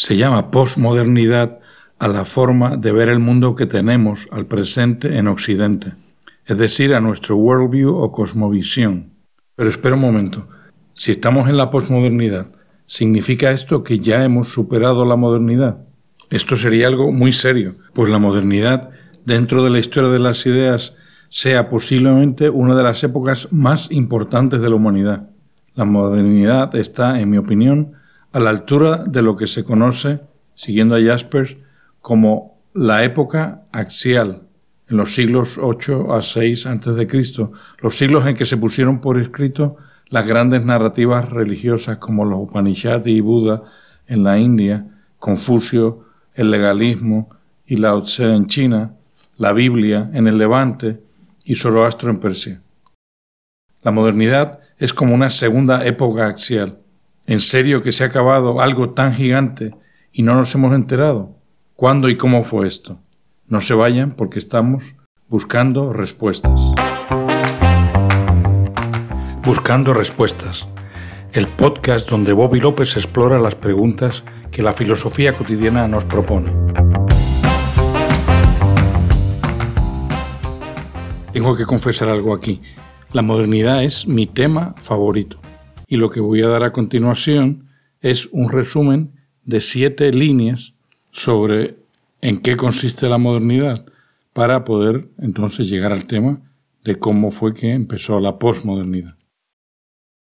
Se llama posmodernidad a la forma de ver el mundo que tenemos al presente en Occidente, es decir, a nuestro worldview o cosmovisión. Pero espera un momento, si estamos en la posmodernidad, ¿significa esto que ya hemos superado la modernidad? Esto sería algo muy serio, pues la modernidad, dentro de la historia de las ideas, sea posiblemente una de las épocas más importantes de la humanidad. La modernidad está, en mi opinión, a la altura de lo que se conoce, siguiendo a Jaspers, como la época axial, en los siglos 8 a 6 a.C., los siglos en que se pusieron por escrito las grandes narrativas religiosas como los Upanishads y Buda en la India, Confucio, el legalismo y Lao Tse en China, la Biblia en el Levante y Zoroastro en Persia. La modernidad es como una segunda época axial. ¿En serio que se ha acabado algo tan gigante y no nos hemos enterado? ¿Cuándo y cómo fue esto? No se vayan porque estamos buscando respuestas. Buscando respuestas. El podcast donde Bobby López explora las preguntas que la filosofía cotidiana nos propone. Tengo que confesar algo aquí. La modernidad es mi tema favorito. Y lo que voy a dar a continuación es un resumen de siete líneas sobre en qué consiste la modernidad para poder entonces llegar al tema de cómo fue que empezó la posmodernidad.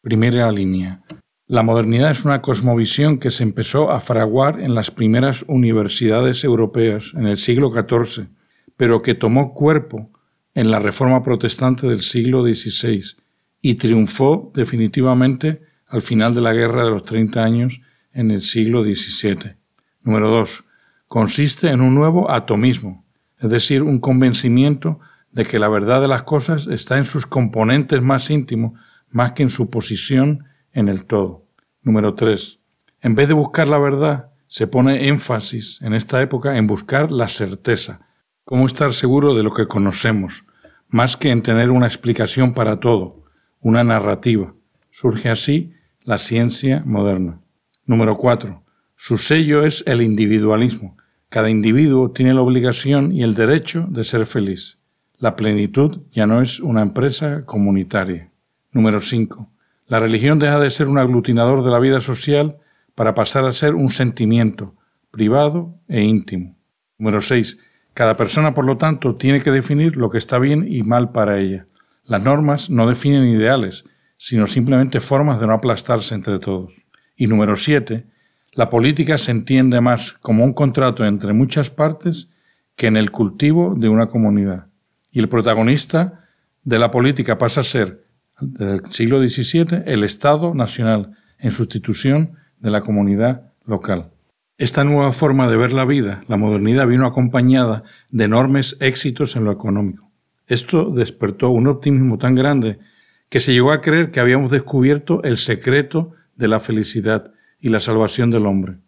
Primera línea. La modernidad es una cosmovisión que se empezó a fraguar en las primeras universidades europeas en el siglo XIV, pero que tomó cuerpo en la Reforma Protestante del siglo XVI y triunfó definitivamente al final de la Guerra de los Treinta Años en el siglo XVII. Número 2. Consiste en un nuevo atomismo, es decir, un convencimiento de que la verdad de las cosas está en sus componentes más íntimos más que en su posición en el todo. Número 3. En vez de buscar la verdad, se pone énfasis en esta época en buscar la certeza, cómo estar seguro de lo que conocemos, más que en tener una explicación para todo, una narrativa. Surge así la ciencia moderna. Número 4. Su sello es el individualismo. Cada individuo tiene la obligación y el derecho de ser feliz. La plenitud ya no es una empresa comunitaria. Número 5. La religión deja de ser un aglutinador de la vida social para pasar a ser un sentimiento privado e íntimo. Número 6. Cada persona, por lo tanto, tiene que definir lo que está bien y mal para ella. Las normas no definen ideales, sino simplemente formas de no aplastarse entre todos. Y número 7. La política se entiende más como un contrato entre muchas partes que en el cultivo de una comunidad. Y el protagonista de la política pasa a ser, desde el siglo XVII, el Estado nacional, en sustitución de la comunidad local. Esta nueva forma de ver la vida, la modernidad, vino acompañada de enormes éxitos en lo económico. Esto despertó un optimismo tan grande que se llegó a creer que habíamos descubierto el secreto de la felicidad y la salvación del hombre.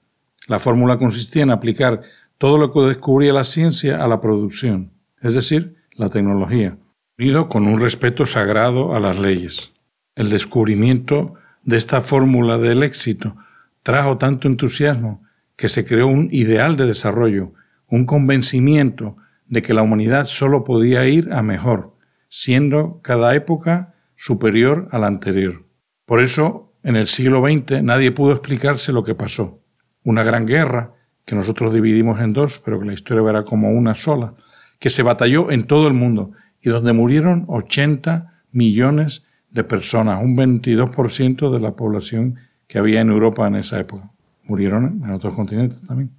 La fórmula consistía en aplicar todo lo que descubría la ciencia a la producción, es decir, la tecnología, unido con un respeto sagrado a las leyes. El descubrimiento de esta fórmula del éxito trajo tanto entusiasmo que se creó un ideal de desarrollo, un convencimiento de que la humanidad solo podía ir a mejor, siendo cada época superior a la anterior. Por eso, en el siglo XX nadie pudo explicarse lo que pasó. Una gran guerra, que nosotros dividimos en dos, pero que la historia verá como una sola, que se batalló en todo el mundo y donde murieron 80 millones de personas, un 22% de la población que había en Europa en esa época murieron en otros continentes también.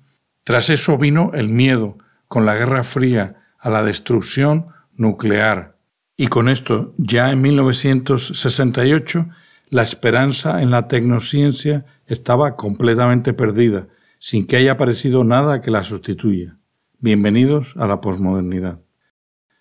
Tras eso vino el miedo, con la Guerra Fría, a la destrucción nuclear. Y con esto, ya en 1968, la esperanza en la tecnociencia estaba completamente perdida, sin que haya aparecido nada que la sustituya. Bienvenidos a la posmodernidad.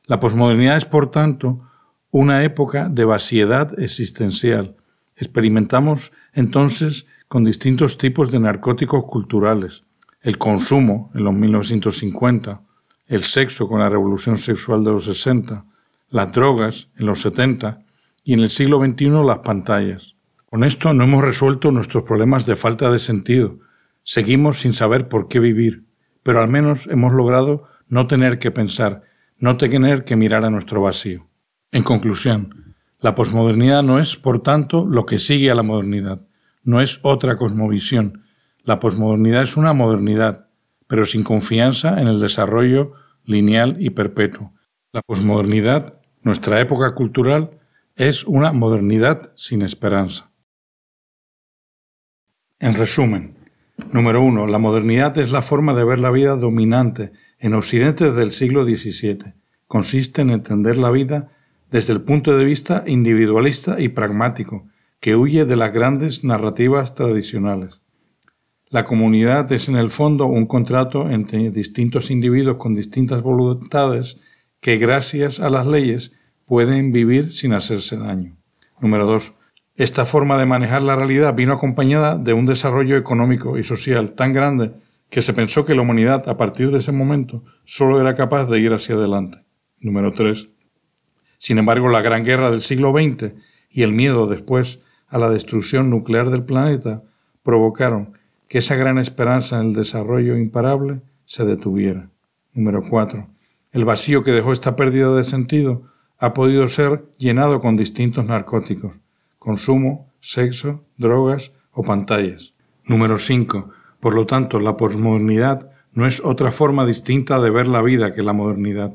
La posmodernidad es, por tanto, una época de vaciedad existencial. Experimentamos entonces con distintos tipos de narcóticos culturales, el consumo en los 1950, el sexo con la revolución sexual de los 60, las drogas en los 70 y en el siglo XXI las pantallas. Con esto no hemos resuelto nuestros problemas de falta de sentido, Seguimos sin saber por qué vivir, pero al menos hemos logrado no tener que pensar, no tener que mirar a nuestro vacío. En conclusión, la posmodernidad no es, por tanto, lo que sigue a la modernidad, no es otra cosmovisión. La posmodernidad es una modernidad, pero sin confianza en el desarrollo lineal y perpetuo. La posmodernidad, nuestra época cultural, es una modernidad sin esperanza. En resumen, número uno, la modernidad es la forma de ver la vida dominante en Occidente desde el siglo XVII. Consiste en entender la vida desde el punto de vista individualista y pragmático, que huye de las grandes narrativas tradicionales. La comunidad es en el fondo un contrato entre distintos individuos con distintas voluntades que gracias a las leyes pueden vivir sin hacerse daño. Número 2. Esta forma de manejar la realidad vino acompañada de un desarrollo económico y social tan grande que se pensó que la humanidad a partir de ese momento solo era capaz de ir hacia adelante. Número 3. Sin embargo, la gran guerra del siglo XX y el miedo después a la destrucción nuclear del planeta provocaron que esa gran esperanza en el desarrollo imparable se detuviera. Número 4. El vacío que dejó esta pérdida de sentido ha podido ser llenado con distintos narcóticos, consumo, sexo, drogas o pantallas. Número 5. Por lo tanto, la posmodernidad no es otra forma distinta de ver la vida que la modernidad.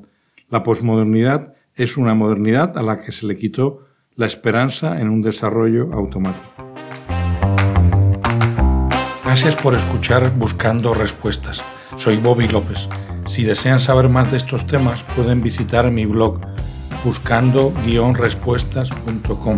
La posmodernidad es una modernidad a la que se le quitó la esperanza en un desarrollo automático. Gracias por escuchar Buscando Respuestas. Soy Bobby López. Si desean saber más de estos temas, pueden visitar mi blog buscando-respuestas.com